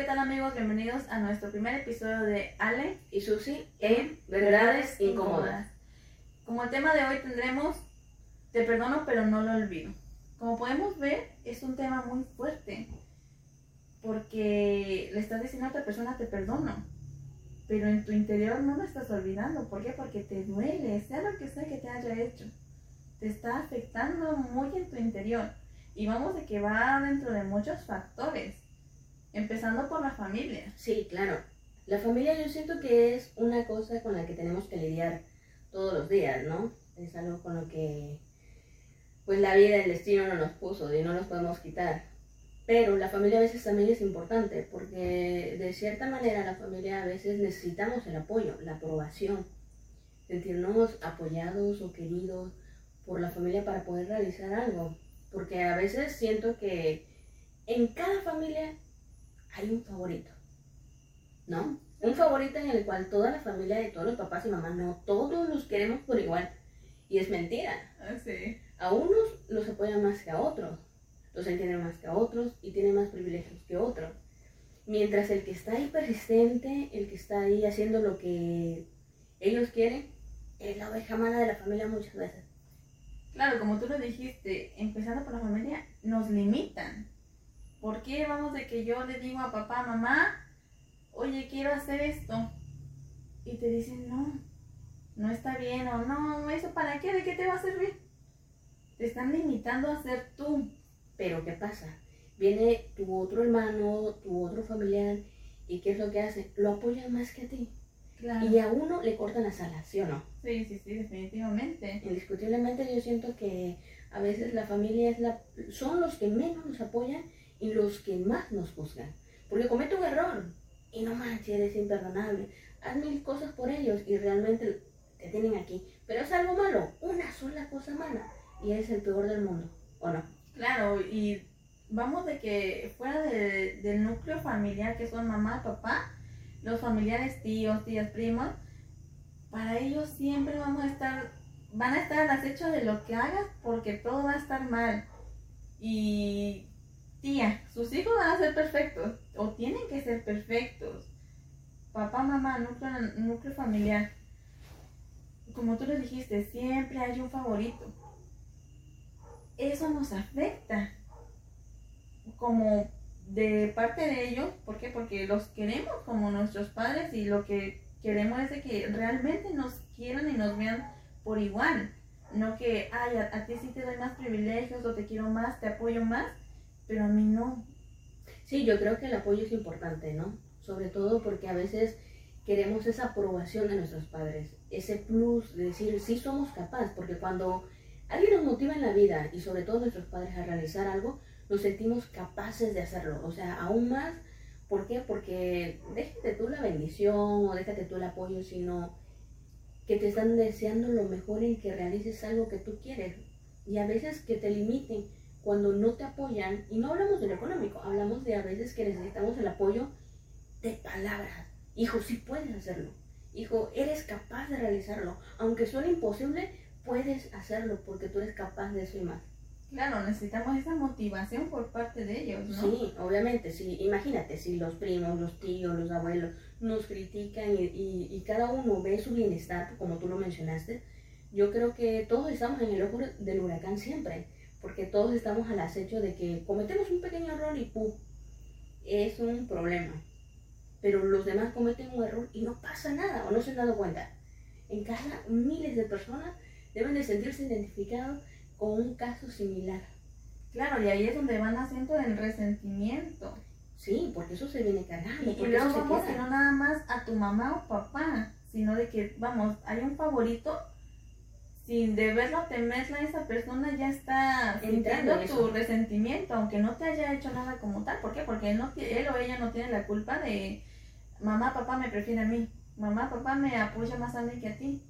¿qué tal amigos? Bienvenidos a nuestro primer episodio de Ale y Susi en Verdades Incómodas. Como el tema de hoy tendremos Te perdono pero no lo olvido. Como podemos ver, es un tema muy fuerte porque le estás diciendo a otra persona te perdono, pero en tu interior no lo estás olvidando. ¿Por qué? Porque te duele, sea lo que sea que te haya hecho. Te está afectando muy en tu interior. Y vamos de que va dentro de muchos factores, empezando por la familia. Sí, claro. La familia yo siento que es una cosa con la que tenemos que lidiar todos los días, ¿no? Es algo con lo que pues la vida, el destino no nos puso y no nos podemos quitar. Pero la familia a veces también es importante porque de cierta manera la familia a veces necesitamos el apoyo, la aprobación, sentirnos apoyados o queridos por la familia para poder realizar algo. Porque a veces siento que en cada familia hay un favorito, ¿no? Un favorito en el cual toda la familia de todos los papás y mamás, no todos los queremos por igual. Y es mentira. Ah, sí. A unos los apoyan más que a otros, los entienden más que a otros y tienen más privilegios que otros. Mientras el que está ahí persistente, el que está ahí haciendo lo que ellos quieren, es la oveja mala de la familia muchas veces. Claro, como tú lo dijiste, empezando por la familia, nos limitan. ¿Por qué vamos de que yo le digo a papá, mamá, oye, quiero hacer esto? Y te dicen, no, no está bien, o no, ¿eso para qué? ¿De qué te va a servir? Te están limitando a ser tú. Pero ¿qué pasa? Viene tu otro hermano, tu otro familiar, y ¿qué es lo que hace? Lo apoya más que a ti. Y a uno le cortan las alas, ¿sí o no? Sí, sí, sí, definitivamente. Indiscutiblemente yo siento que a veces la familia es la, son los que menos nos apoyan los que más nos juzgan. Porque comete un error y no manches, eres imperdonable. Haz mil cosas por ellos y realmente te tienen aquí. Pero es algo malo, una sola cosa mala y eres el peor del mundo, ¿o no? Claro, y vamos de que fuera del núcleo familiar que son mamá, papá, los familiares, tíos, tías, primos, para ellos siempre vamos a estar, van a estar al acecho de lo que hagas porque todo va a estar mal. Y tía, sus hijos van a ser perfectos o tienen que ser perfectos. Papá, mamá, núcleo, núcleo familiar. Como tú lo dijiste, siempre hay un favorito. Eso nos afecta. Como de parte de ellos, ¿por qué? Porque los queremos como nuestros padres y lo que queremos es de que realmente nos quieran y nos vean por igual. No que, ay, a, ti sí te doy más privilegios o te quiero más, te apoyo más, pero a mí no. Sí, yo creo que el apoyo es importante, ¿no? Sobre todo porque a veces queremos esa aprobación de nuestros padres, ese plus de decir, sí somos capaces, porque cuando alguien nos motiva en la vida y sobre todo nuestros padres a realizar algo, nos sentimos capaces de hacerlo. O sea, aún más, ¿por qué? Porque déjate tú la bendición o déjate tú el apoyo, sino que te están deseando lo mejor en que realices algo que tú quieres. Y a veces que te limiten cuando no te apoyan, y no hablamos de lo económico, hablamos de a veces que necesitamos el apoyo de palabras. Hijo, sí puedes hacerlo. Hijo, eres capaz de realizarlo. Aunque suene imposible, puedes hacerlo porque tú eres capaz de eso y más. Claro, necesitamos esa motivación por parte de ellos, ¿no? Sí, obviamente, sí. Imagínate, si los primos, los tíos, los abuelos nos critican y, y, cada uno ve su bienestar, como tú lo mencionaste, yo creo que todos estamos en el ojo del huracán siempre, porque todos estamos al acecho de que cometemos un pequeño error y ¡pum! Es un problema. Pero los demás cometen un error y no pasa nada, o no se han dado cuenta. En casa, miles de personas deben de sentirse identificados con un caso similar. Claro, y ahí es donde van haciendo el resentimiento. Sí, porque eso se viene cargando. Y, luego vamos no nada más a tu mamá o papá, sino de que, vamos, hay un favorito, sin de verlo temerla esa persona ya está sintiendo tu resentimiento, aunque no te haya hecho nada como tal. ¿Por qué? Porque él, no, él o ella no tiene la culpa de mamá, papá me prefiere a mí, mamá, papá me apoya más a mí que a ti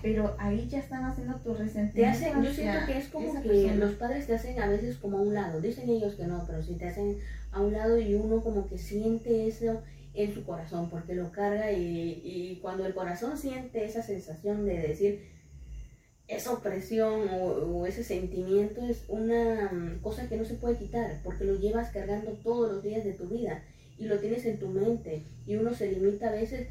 pero ahí ya están haciendo tu resentimiento. yo siento que es como que los padres te hacen a veces como a un lado, dicen ellos que no, pero si te hacen a un lado y uno como que siente eso en su corazón, porque lo carga y, y cuando el corazón siente esa sensación de decir, esa opresión o, ese sentimiento es una mm, cosa que no se puede quitar, porque lo llevas cargando todos los días de tu vida y lo tienes en tu mente y uno se limita a veces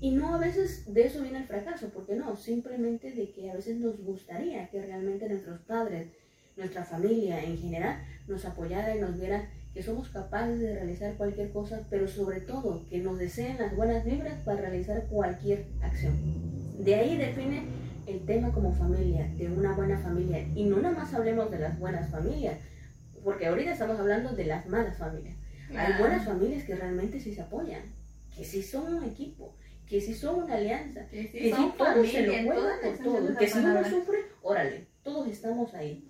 y no a veces de eso viene el fracaso, porque no, simplemente de que a veces nos gustaría que realmente nuestros padres, nuestra familia en general, nos apoyara y nos viera que somos capaces de realizar cualquier cosa, pero sobre todo que nos deseen las buenas vibras para realizar cualquier acción. De ahí define el tema como familia, de una buena familia. Y no nada más hablemos de las buenas familias, porque ahorita estamos hablando de las malas familias. Hay buenas familias que realmente sí se apoyan, que sí son un equipo, que si son una alianza, que si, todos se lo juegan por todo, que si uno sufre, órale, todos estamos ahí.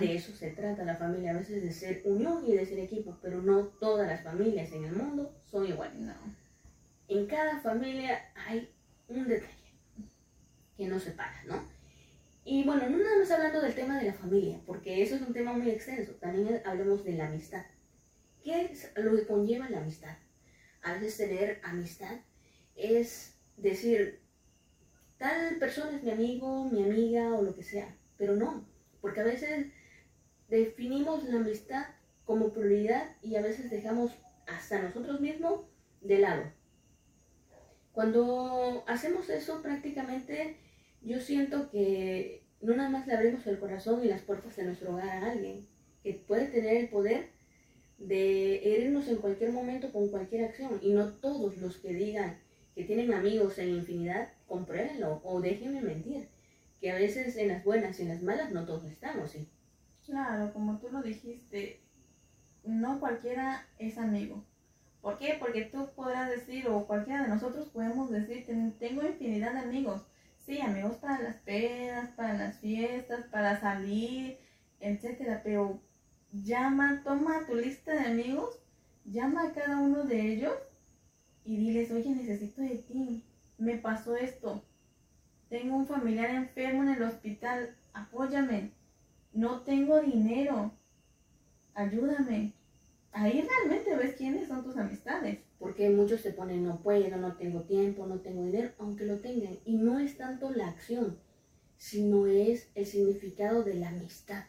de eso se trata la familia, a veces de ser unión y de ser equipo, pero no todas las familias en el mundo son iguales. No. En cada familia hay un detalle que nos separa, ¿no? Y bueno, no nada más hablando del tema de la familia, porque eso es un tema muy extenso, también hablemos de la amistad. ¿Qué es lo que conlleva la amistad? A veces tener amistad es decir, tal persona es mi amigo, mi amiga o lo que sea, pero no, porque a veces definimos la amistad como prioridad y a veces dejamos hasta nosotros mismos de lado. Cuando hacemos eso prácticamente yo siento que no nada más le abrimos el corazón y las puertas de nuestro hogar a alguien que puede tener el poder de herirnos en cualquier momento con cualquier acción y no todos los que digan que tienen amigos en infinidad, compruébenlo o déjenme mentir, que a veces en las buenas y en las malas no todos estamos, ¿sí? Claro, como tú lo dijiste, no cualquiera es amigo. ¿Por qué? Porque tú podrás decir, o cualquiera de nosotros podemos decir, tengo infinidad de amigos. Sí, amigos para las pedas, para las fiestas, para salir, etcétera, pero llama, toma tu lista de amigos, llama a cada uno de ellos y diles, oye, necesito de ti, me pasó esto, tengo un familiar enfermo en el hospital, apóyame, no tengo dinero, ayúdame. Ahí realmente ves quiénes son tus amistades. Porque muchos se ponen, no puedo, no tengo tiempo, no tengo dinero, aunque lo tengan. Y no es tanto la acción, sino es el significado de la amistad.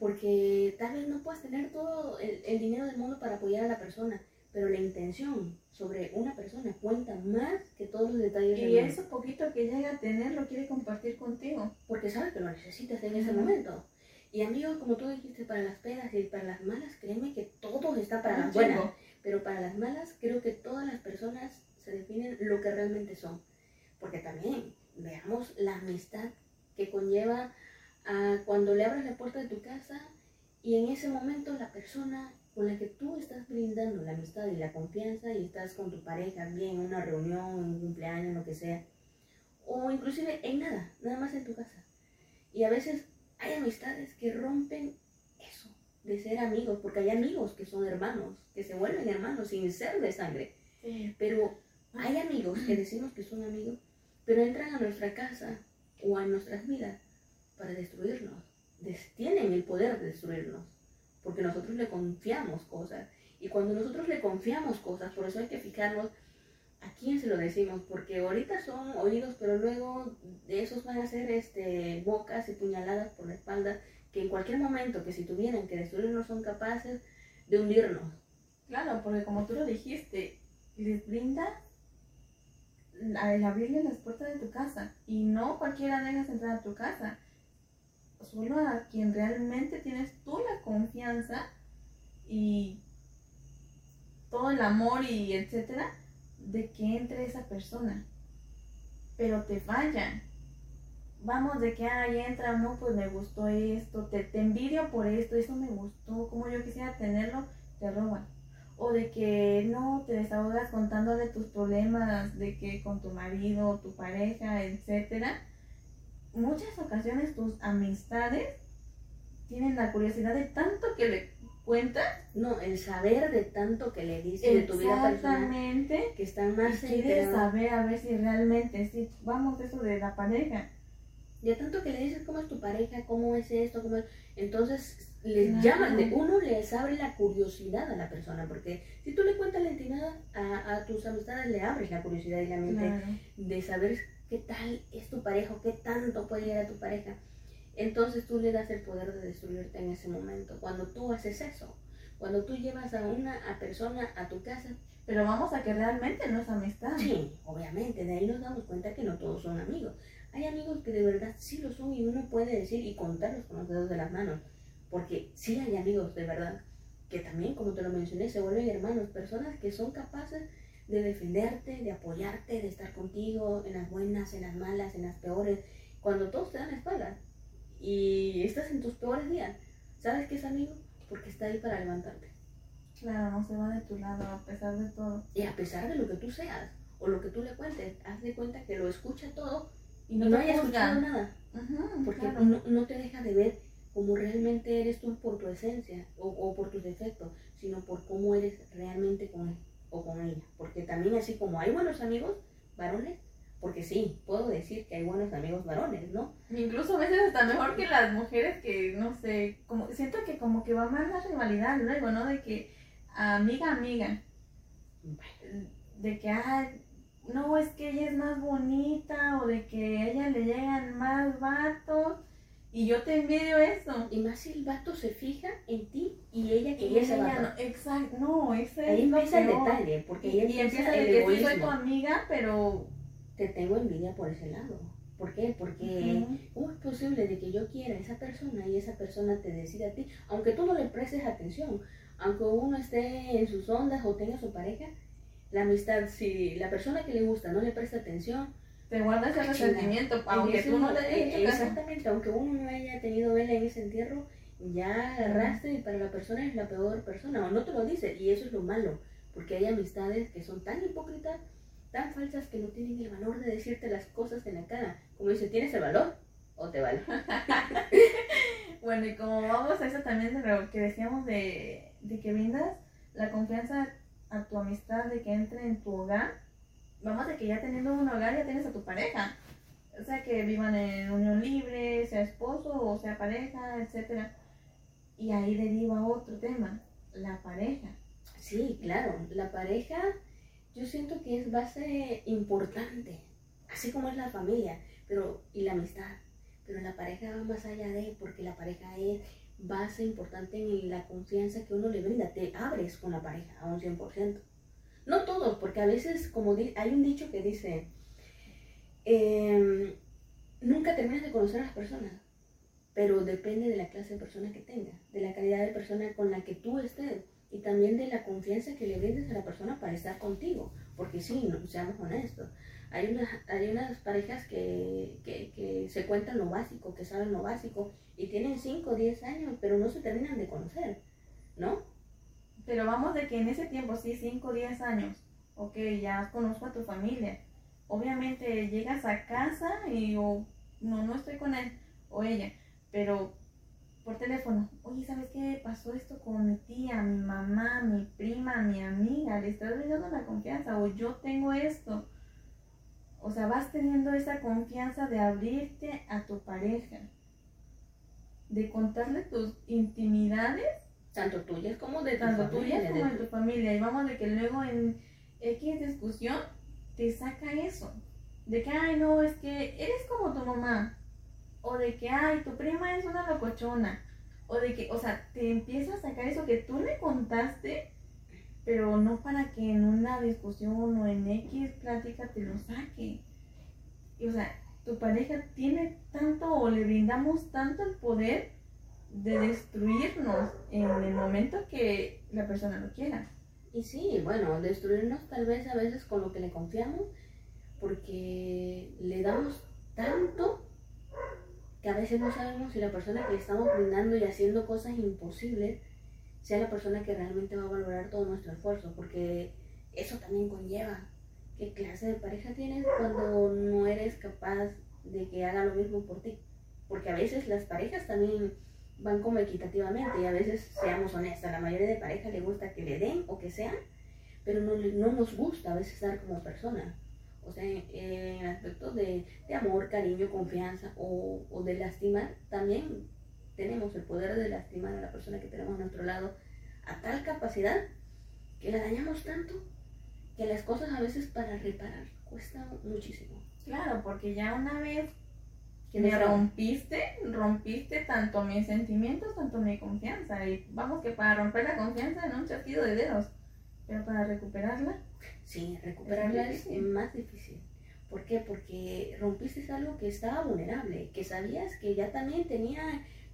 Porque tal vez no puedas tener todo el, el dinero del mundo para apoyar a la persona, pero la intención sobre una persona cuenta más que todos los detalles. Y eso poquito que llega a tener lo quiere compartir contigo. Porque sabe que lo necesitas en ese momento. Y amigos, como tú dijiste, para las pedas y para las malas, créeme que todo está para las buenas. Pero para las malas, creo que todas las personas se definen lo que realmente son. Porque también veamos la amistad que conlleva a cuando le abres la puerta de tu casa y en ese momento la persona con la que tú estás brindando la amistad y la confianza y estás con tu pareja bien en una reunión, en un cumpleaños, lo que sea, o inclusive en nada, nada más en tu casa. Y a veces hay amistades que rompen de ser amigos, porque hay amigos que son hermanos, que se vuelven hermanos sin ser de sangre. Pero hay amigos que decimos que son amigos, pero entran a nuestra casa o a nuestras vidas para destruirnos. tienen el poder de destruirnos porque nosotros le confiamos cosas. Y cuando nosotros le confiamos cosas, por eso hay que fijarnos a quién se lo decimos, porque ahorita son oídos, pero luego de esos van a ser este, bocas y puñaladas por la espalda, que en cualquier momento que si tuvieran que destruirnos son capaces de hundirnos. Claro, porque como tú lo dijiste, les brinda el abrirle las puertas de tu casa y no cualquiera dejas entrar a tu casa solo a quien realmente tienes tú la confianza y todo el amor y etcétera de que entre esa persona. Pero te fallan. Vamos de que ahí entra, no, pues me gustó esto, te, te envidio por esto, eso me gustó, como yo quisiera tenerlo, te roban. O de que no te desahogas contándole tus problemas, de que con tu marido, tu pareja, etcétera muchas ocasiones tus amistades tienen la curiosidad de tanto que le cuentas. No, el saber de tanto que le dices de tu vida personal. Que están más quieres saber a ver si realmente, si vamos eso de la pareja. Ya tanto que le dices cómo es tu pareja, cómo es esto, cómo es... Entonces les llaman, de uno les abre la curiosidad a la persona, porque si tú le cuentas la intimidad a, tus amistades, le abres la curiosidad y la mente de saber qué tal es tu pareja, qué tanto puede llegar a tu pareja. Entonces tú le das el poder de destruirte en ese momento, cuando tú haces eso. Cuando tú llevas a una persona a tu casa. Pero vamos a que realmente no es amistad. Sí, obviamente, de ahí nos damos cuenta que no todos son amigos. Hay amigos que de verdad sí lo son y uno puede decir y contarlos con los dedos de las manos. Porque sí hay amigos de verdad que también, como te lo mencioné, se vuelven hermanos, personas que son capaces de defenderte, de apoyarte, de estar contigo en las buenas, en las malas, en las peores, cuando todos te dan la espalda y estás en tus peores días. ¿Sabes qué es amigo? Porque está ahí para levantarte. Claro, no se va de tu lado a pesar de todo. Y a pesar de lo que tú seas o lo que tú le cuentes, haz de cuenta que lo escucha todo y no, haya escuchado nada. porque no, no, te deja de ver como realmente eres tú por tu esencia o, o por tus defectos, sino por cómo eres realmente con él o con ella. Porque también así como hay buenos amigos varones, porque sí, puedo decir que hay buenos amigos varones, ¿no? Incluso a veces hasta mejor que las mujeres que, no sé, como siento que como que va más la rivalidad luego, ¿no? De que amiga, amiga. De que, ah, no, es que ella es más bonita o de que a ella le llegan más vatos y yo te envidio eso. Y más si el vato se fija en ti y ella que ella No, exacto, no, ese Ahí empieza el detalle, porque ella y empieza, el de que soy tu amiga, pero... Te tengo envidia por ese lado. ¿Por qué? Porque ¿cómo es posible de que yo quiera a esa persona y esa persona te decida a ti? Aunque tú no le prestes atención, aunque uno esté en sus ondas o tenga su pareja, la amistad, si la persona que le gusta no le presta atención, te guarda ese resentimiento, aunque tú no le Exactamente, aunque uno no haya tenido vela en ese entierro, ya agarraste y para la persona es la peor persona, o no te lo dice, y eso es lo malo, porque hay amistades que son tan hipócritas, tan falsas, que no tienen el valor de decirte las cosas en la cara. Como dice, ¿tienes el valor? ¿O te vale? bueno, y como vamos a eso también de lo que decíamos de, de que brindas la confianza a tu amistad de que entre en tu hogar, vamos de que ya teniendo un hogar ya tienes a tu pareja. O sea, que vivan en unión libre, sea esposo o sea pareja, etc. Y ahí deriva otro tema, la pareja. Sí, claro, la pareja yo siento que es base importante, así como es la familia, pero y la amistad. Pero la pareja va más allá de, porque la pareja es base importante en la confianza que uno le brinda. Te abres con la pareja a un 100%. No todos, porque a veces, como hay un dicho que dice, em, nunca terminas de conocer a las personas, pero depende de la clase de persona que tengas, de la calidad de persona con la que tú estés y también de la confianza que le brindes a la persona para estar contigo, porque sí, no, seamos honestos. Hay unas, hay unas parejas que, que, se cuentan lo básico, que saben lo básico, y tienen 5 o 10 años, pero no se terminan de conocer, ¿no? Pero vamos de que en ese tiempo, sí, 5 o 10 años, ok, ya conozco a tu familia. Obviamente llegas a casa y o no, no estoy con él o ella, pero por teléfono, oye, ¿sabes qué pasó esto con mi tía, mi mamá, mi prima, mi amiga? Le estás brindando la confianza o yo tengo esto. O sea, vas teniendo esa confianza de abrirte a tu pareja, de contarle tus intimidades tanto tuyas como de tu Tanto tuyas como de tu familia. Y vamos de que luego en X discusión te saca eso. De que, ay, no, es que eres como tu mamá. O de que, ay, tu prima es una locochona. O de que, o sea, te empieza a sacar eso que tú le contaste, pero no para que en una discusión o en X plática te lo saque. O sea, tu pareja tiene tanto o le brindamos tanto el poder de destruirnos en el momento que la persona lo quiera. Y sí, bueno, destruirnos tal vez a veces con lo que le confiamos, porque le damos tanto que a veces no sabemos si la persona que le estamos brindando y haciendo cosas imposibles sea la persona que realmente va a valorar todo nuestro esfuerzo, porque eso también conlleva qué clase de pareja tienes cuando no eres capaz de que haga lo mismo por ti. Porque a veces las parejas también van como equitativamente y a veces, seamos honestas, la mayoría de parejas le gusta que le den o que sean, pero no, no nos gusta a veces dar como persona. O sea, en, aspectos de, de, amor, cariño, confianza o, o, de lastimar, también tenemos el poder de lastimar a la persona que tenemos a nuestro lado a tal capacidad que la dañamos tanto que las cosas a veces para reparar cuesta muchísimo. Claro, porque ya una vez Que me me rom- rompiste, rompiste tanto mis sentimientos, tanto mi confianza. Y vamos que para romper la confianza en un chasquido de dedos, pero para recuperarla, Sí, recuperarla Es es más difícil. ¿Por qué? Porque rompiste algo que estaba vulnerable, que sabías que ya también tenía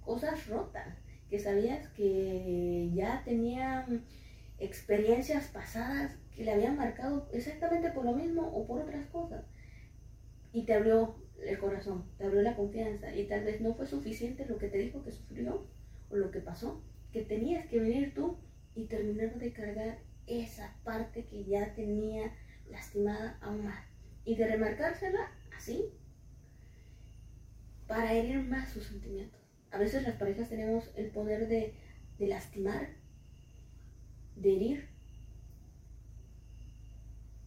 cosas rotas, que sabías que ya tenía mm, experiencias pasadas que le habían marcado exactamente por lo mismo o por otras cosas. Y te abrió el corazón, te abrió la confianza y tal vez no fue suficiente lo que te dijo que sufrió o lo que pasó, que tenías que venir tú y terminar de cargar esa parte que ya tenía lastimada aún más y de remarcársela así para herir más sus sentimientos. A veces las parejas tenemos el poder de, de lastimar, de herir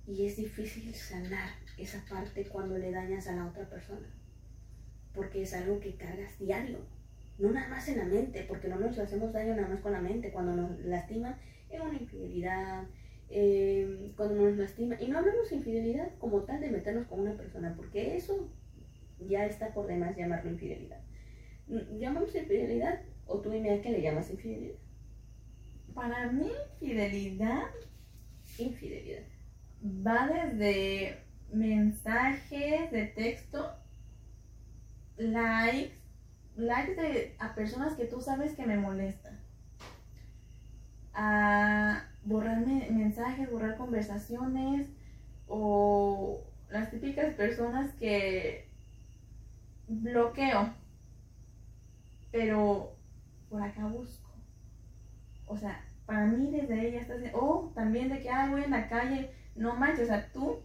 y es difícil sanar esa parte cuando le dañas a la otra persona porque es algo que cargas diario no nada más en la mente, porque no nos hacemos daño nada más con la mente, cuando nos lastima en una infidelidad, eh, cuando nos lastima, y no hablamos de infidelidad como tal de meternos con una persona, porque eso ya está por demás llamarlo infidelidad. Mm, ¿Llamamos infidelidad o tú dime a qué le llamas infidelidad? para mí fidelidad Infidelidad. va desde mensajes de texto, likes, likes de, a personas que tú sabes que me molestan, a borrar me- mensajes, borrar conversaciones o las típicas personas que bloqueo, pero por acá busco. O sea, para mí desde ahí ya estás, o también de que, ay, voy en la calle, no manches, o sea, tú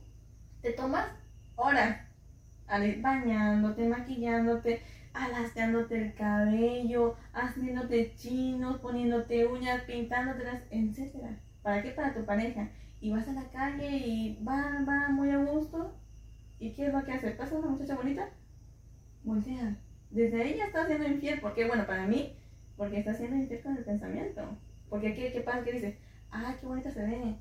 te tomas horas bañándote, maquillándote, alasteándote el cabello, haciéndote chinos, poniéndote uñas, pintándotelas, etcétera. ¿Para qué? Para tu pareja. Y vas a la calle y va, va muy a gusto. ¿Y qué es lo que hace? ¿Pasa una muchacha bonita? Voltea. Desde ahí ya está siendo infiel. porque Bueno, para mí, porque está siendo infiel con el pensamiento. Porque ¿qué, qué pasa? ¿Qué dice? ¡Ay, qué bonita se ve!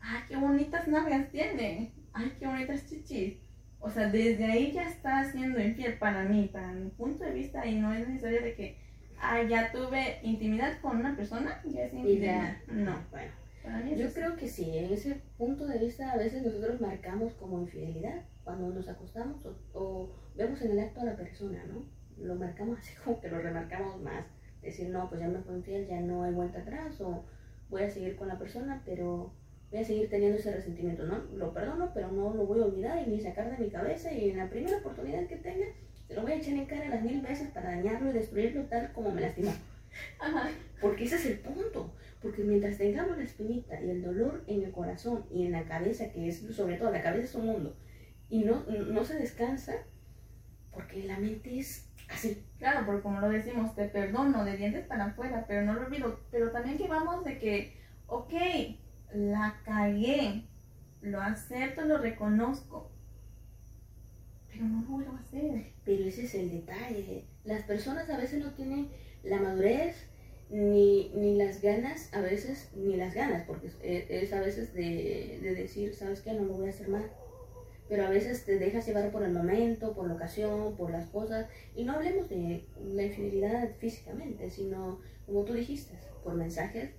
¡Ay, qué bonitas nalgas tiene! ¡Ay, qué bonitas chichis! O sea, desde ahí ya está siendo infiel para mí, para mi punto de vista, y no es necesario de que, ah, ya tuve intimidad con una persona, ya es ya, No, Bueno, yo creo que sí, en ese punto de vista a veces nosotros marcamos como infidelidad cuando nos acostamos o, o vemos en el acto a la persona, ¿no? Lo marcamos así como que lo remarcamos más. Decir, no, pues ya me fue infiel, ya no hay vuelta atrás o voy a seguir con la persona, pero voy a seguir teniendo ese resentimiento, ¿no? Lo perdono, pero no lo voy a olvidar y ni sacar de mi cabeza y en la primera oportunidad que tenga, se lo voy a echar en cara las mil veces para dañarlo y destruirlo tal como me lastimó. Ajá. Porque ese es el punto. Porque mientras tengamos la espinita y el dolor en el corazón y en la cabeza, que es sobre todo la cabeza es un mundo, y no, no se descansa, porque la mente es así. Claro, porque como lo decimos, te perdono de dientes para afuera, pero no lo olvido. Pero también que vamos de que, ok, la cagué, lo acepto, lo reconozco, pero no lo vuelvo a hacer. Pero ese es el detalle. Las personas a veces no tienen la madurez ni, ni las ganas, a veces ni las ganas, porque es, es a veces de, de decir, ¿sabes qué? No lo voy a hacer mal. Pero a veces te dejas llevar por el momento, por la ocasión, por las cosas. Y no hablemos de la infidelidad físicamente, sino, como tú dijiste, por mensajes,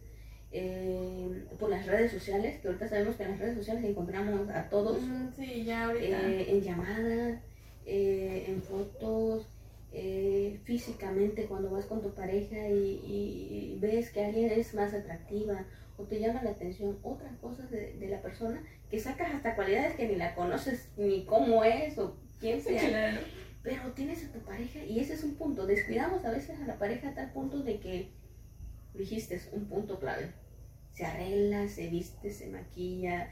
eh, por las redes sociales, que ahorita sabemos que en las redes sociales encontramos a todos Mm, sí, ya ahorita. eh, en llamadas, eh, en fotos, eh, físicamente cuando vas con tu pareja y, y ves que alguien es más atractiva o te llama la atención otras cosas de, de la persona que sacas hasta cualidades que ni la conoces ni cómo es o quién sea, claro. pero tienes a tu pareja y ese es un punto. Descuidamos a veces a la pareja a tal punto de que dijiste es un punto clave. Se arregla, se viste, se maquilla,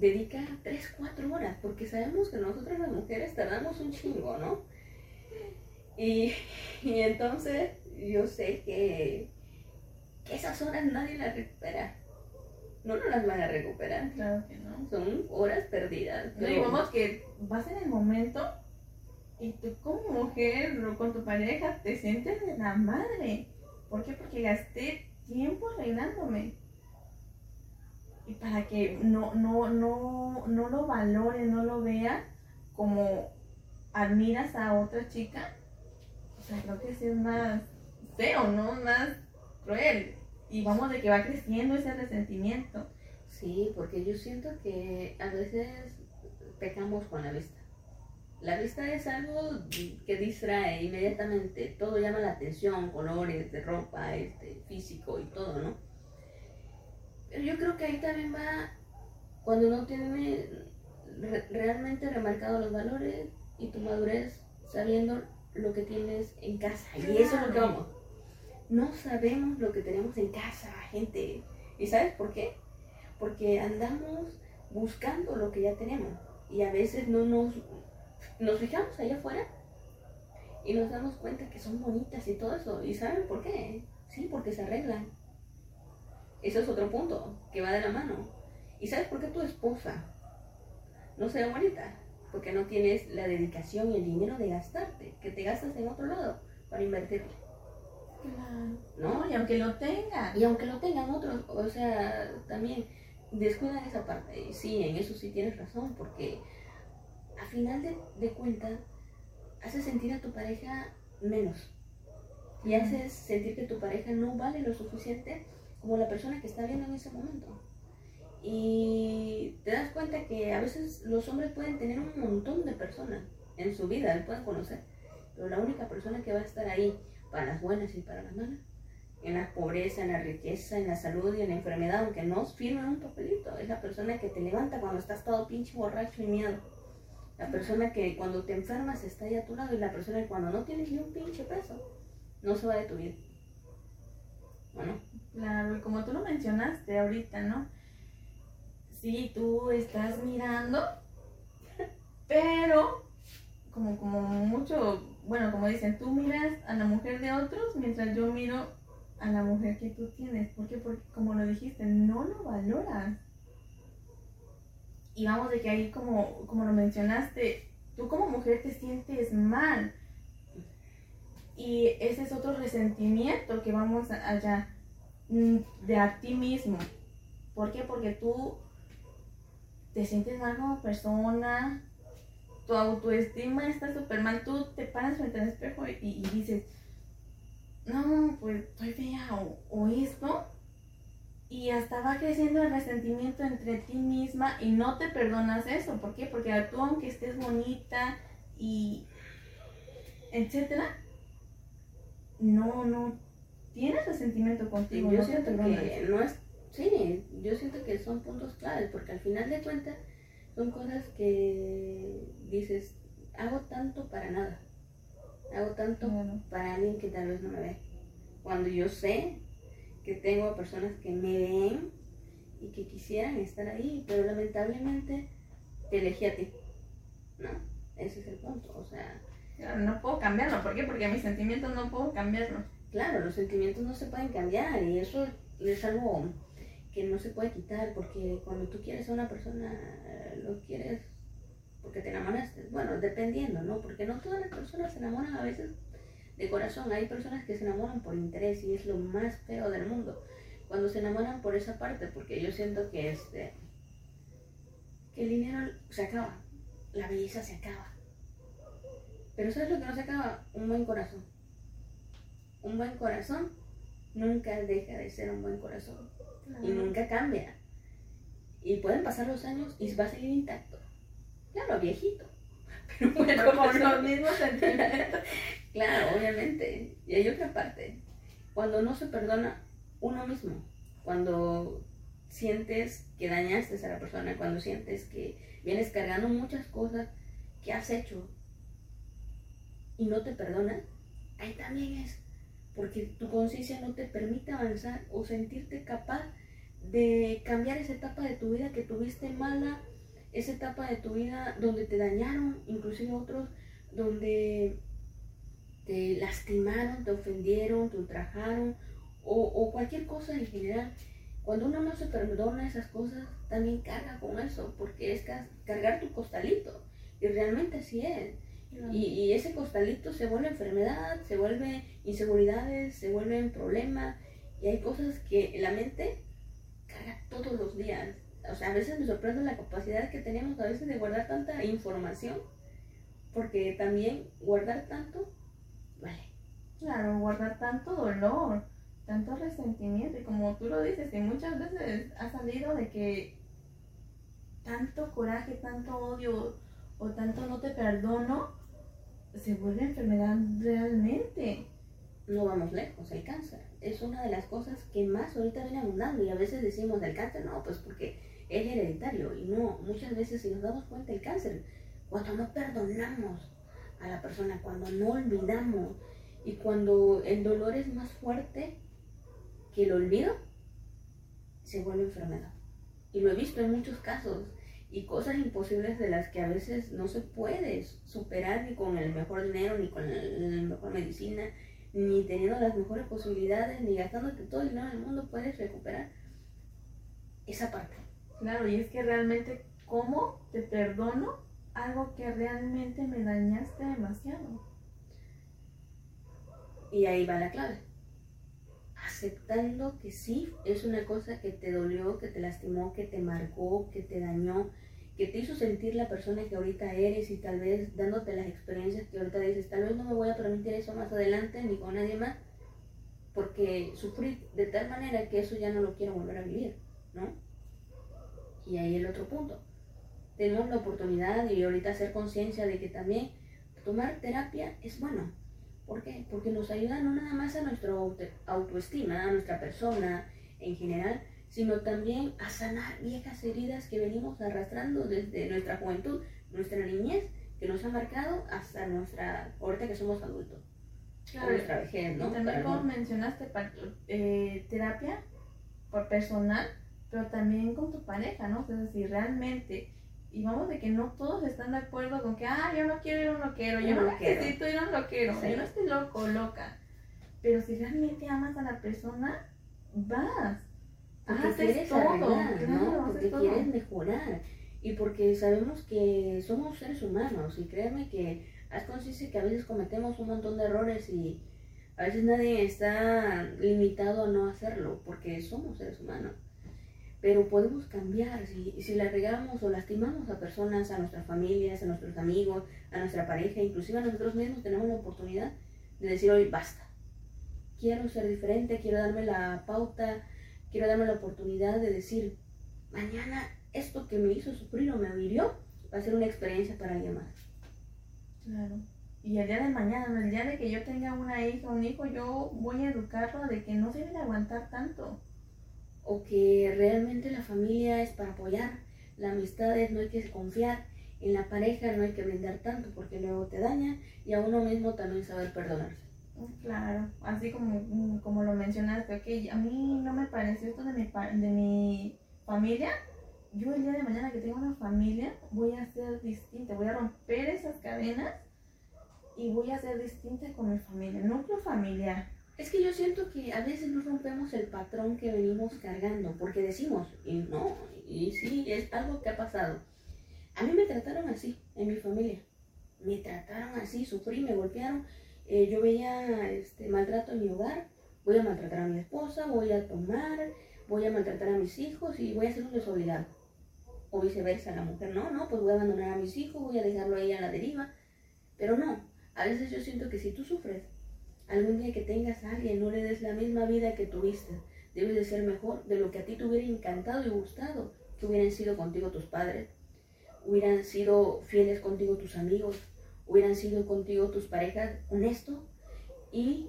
dedica 3, 4 horas, porque sabemos que nosotros las mujeres tardamos un chingo, ¿no? Y, y entonces yo sé que, que esas horas nadie las recupera. No, no las van a recuperar. Claro que no. Son horas perdidas. No, y vamos que vas en el momento y tú como mujer o con tu pareja te sientes de la madre. ¿Por qué? Porque gasté tiempo arreglándome. Y para que no, no, no, no lo valore, no lo vea como admiras a otra chica, creo que sí es más feo, ¿no? Más cruel. Y vamos de que va creciendo ese resentimiento. Sí, porque yo siento que a veces pecamos con la vista. La vista es algo que distrae inmediatamente, todo llama la atención, colores de ropa, este, físico y todo, ¿no? Pero yo creo que ahí también va cuando no tiene realmente remarcado los valores y tu madurez sabiendo lo que tienes en casa. Y eso es lo que vamos. No sabemos lo que tenemos en casa, gente. ¿Y sabes por qué? Porque andamos buscando lo que ya tenemos. Y a veces no nos nos fijamos allá afuera y nos damos cuenta que son bonitas y todo eso. ¿Y saben por qué? Sí, porque se arreglan. Eso es otro punto que va de la mano. ¿Y sabes por qué tu esposa no se ve bonita? Porque no tienes la dedicación y el dinero de gastarte, que te gastas en otro lado para invertirle. Claro. ¿No? Y aunque lo tengan. Y aunque lo tengan otros, o sea, también descuidan esa parte. Sí, en eso sí tienes razón, porque a final de, de cuentas, haces sentir a tu pareja menos. Y haces sentir que tu pareja no vale lo suficiente como la persona que está viendo en ese momento. Y te das cuenta que a veces los hombres pueden tener un montón de personas en su vida, pueden conocer, pero la única persona que va a estar ahí para las buenas y para las malas, en la pobreza, en la riqueza, en la salud y en la enfermedad, aunque no firme un papelito, es la persona que te levanta cuando estás todo pinche borracho y miedo la persona que cuando te enfermas está ahí a tu lado y la persona que cuando no tienes ni un pinche peso no se va de tu vida. Bueno. Claro, como tú lo mencionaste ahorita, ¿no? Sí, tú estás mirando, pero como, como mucho, bueno, como dicen, tú miras a la mujer de otros mientras yo miro a la mujer que tú tienes. ¿Por qué? Porque como lo dijiste, no lo valoras. Y vamos de que ahí, como, como lo mencionaste, tú como mujer te sientes mal. Y ese es otro resentimiento que vamos allá mm, de a ti mismo. ¿Por qué? Porque tú te sientes mal como persona, tu autoestima está súper mal, tú te paras frente al espejo y, dices, no, pues estoy fea o, o esto, y hasta va creciendo el resentimiento entre ti misma y no te perdonas eso. ¿Por qué? Porque tú aunque estés bonita y etcétera, no, no tienes resentimiento contigo. yo siento que no es, sí, yo siento que son puntos claves porque al final de cuentas son cosas que dices, hago tanto para nada. Hago tanto para alguien que tal vez no me ve. Cuando yo sé que tengo personas que me ven y que quisieran estar ahí, pero lamentablemente te elegí a ti. ¿No? Ese es el punto. O sea. Claro, no puedo cambiarlo. ¿Por qué? Porque mis sentimientos no puedo cambiarlos. Claro, los sentimientos no se pueden cambiar y eso es algo que no se puede quitar porque cuando tú quieres a una persona, lo quieres porque te enamoraste. Bueno, dependiendo, ¿no? Porque no todas las personas se enamoran a veces de corazón. Hay personas que se enamoran por interés y es lo más feo del mundo. Cuando se enamoran por esa parte, porque yo siento que este que el dinero se acaba, la belleza se acaba. Pero ¿sabes lo que no se acaba? Un buen corazón. Un buen corazón nunca deja de ser un buen corazón. Y nunca cambia. Y pueden pasar los años y va a seguir intacto. Claro, viejito. Pero con los mismos sentimientos. Claro, obviamente. Y hay otra parte. Cuando no se perdona uno mismo, cuando sientes que dañaste a la persona, cuando sientes que vienes cargando muchas cosas que has hecho y no te perdonan, ahí también es porque tu conciencia no te permite avanzar o sentirte capaz de cambiar esa etapa de tu vida que tuviste mala, esa etapa de tu vida donde te dañaron, inclusive otros, donde te lastimaron, te ofendieron, te ultrajaron o, cualquier cosa en general. Cuando uno no se perdona esas cosas, también carga con eso, porque es cargar tu costalito. Y realmente así es. Y, ese costalito se vuelve enfermedad, se vuelve inseguridades, se vuelven problemas. Y hay cosas que la mente carga todos los días. O sea, a veces me sorprende la capacidad que tenemos a veces de guardar tanta información Porque también guardar tanto, vale. Claro, guardar tanto dolor, tanto resentimiento, y como tú lo dices, y muchas veces ha salido de que tanto coraje, tanto odio o tanto no te perdono, se vuelve enfermedad realmente. No vamos lejos, el cáncer es una de las cosas que más ahorita viene abundando y a veces decimos del cáncer, no, pues porque es hereditario y no, muchas veces si nos damos cuenta el cáncer, cuando no perdonamos a la persona, cuando no olvidamos y cuando el dolor es más fuerte que el olvido, se vuelve enfermedad. Y lo he visto en muchos casos y cosas imposibles de las que a veces no se puede superar ni con el mejor dinero, ni con la mejor medicina, ni teniendo las mejores posibilidades, ni gastando todo el dinero del mundo puedes recuperar esa parte. Claro, y es que realmente, ¿cómo te perdono algo que realmente me dañaste demasiado? Y ahí va la clave. Aceptando que sí es una cosa que te dolió, que te lastimó, que te marcó, que te dañó, que te hizo sentir la persona que ahorita eres y tal vez dándote las experiencias que ahorita dices, tal vez no me voy a permitir eso más adelante ni con nadie más, porque sufrí de tal manera que eso ya no lo quiero volver a vivir, ¿no? Y ahí el otro punto. Tenemos la oportunidad y ahorita hacer conciencia de que también tomar terapia es bueno. ¿Por qué? Porque nos ayuda no nada más a nuestra autoestima, a nuestra persona en general, sino también a sanar viejas heridas que venimos arrastrando desde nuestra juventud, nuestra niñez, que nos ha marcado hasta nuestra, ahorita que somos adultos. Claro, nuestra vejez, ¿no? Y también como mencionaste, eh, terapia por personal, pero también con tu pareja, ¿no? Sea, si realmente, y vamos de que no todos están de acuerdo con que, ah, yo no quiero ir a un loquero, yo, no, necesito ir a un loquero, yo no estoy loco, loca. Pero si realmente amas a la persona, vas porque quieres arreglar, ¿no? Porque quieres mejorar. Y porque sabemos que somos seres humanos. Y créeme que haz conciencia que a veces cometemos un montón de errores y a veces nadie está limitado a no hacerlo, porque somos seres humanos. Pero podemos cambiar. Si, si la regamos o lastimamos a personas, a nuestras familias, a nuestros amigos, a nuestra pareja, inclusive a nosotros mismos, tenemos la oportunidad de decir hoy basta. Quiero ser diferente, quiero darme la pauta quiero darme la oportunidad de decir, mañana esto que me hizo sufrir o me hirió va a ser una experiencia para alguien más. Claro. Y el día de mañana, el día de que yo tenga una hija o un hijo, yo voy a educarlo de que no se debe aguantar tanto. O que realmente la familia es para apoyar, la amistad es no hay que confiar, en la pareja no hay que brindar tanto porque luego te daña y a uno mismo también saber perdonarse. Claro, así como, mm, como lo mencionaste, ok, a mí no me parece esto de mi, de mi familia, yo el día de mañana que tenga una familia voy a ser distinta, voy a romper esas cadenas y voy a ser distinta con mi familia, núcleo familiar. Es que yo siento que a veces no rompemos el patrón que venimos cargando, porque decimos, y no, y sí, es algo que ha pasado. A mí me trataron así en mi familia, me trataron así, sufrí, me golpearon, eh, yo veía este, maltrato en mi hogar, voy a maltratar a mi esposa, voy a tomar, voy a maltratar a mis hijos y voy a ser un desobligado. O viceversa, la mujer, no, no, pues voy a abandonar a mis hijos, voy a dejarlo ahí a la deriva. Pero no, a veces yo siento que si tú sufres, algún día que tengas a alguien, no le des la misma vida que tuviste. Debes de ser mejor de lo que a ti te hubiera encantado y gustado que hubieran sido contigo tus padres, hubieran sido fieles contigo tus amigos, hubieran sido contigo tus parejas honestos y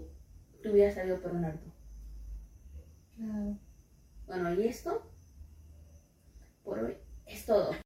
te hubieras sabido perdonar tú. Bueno, y esto por hoy es todo.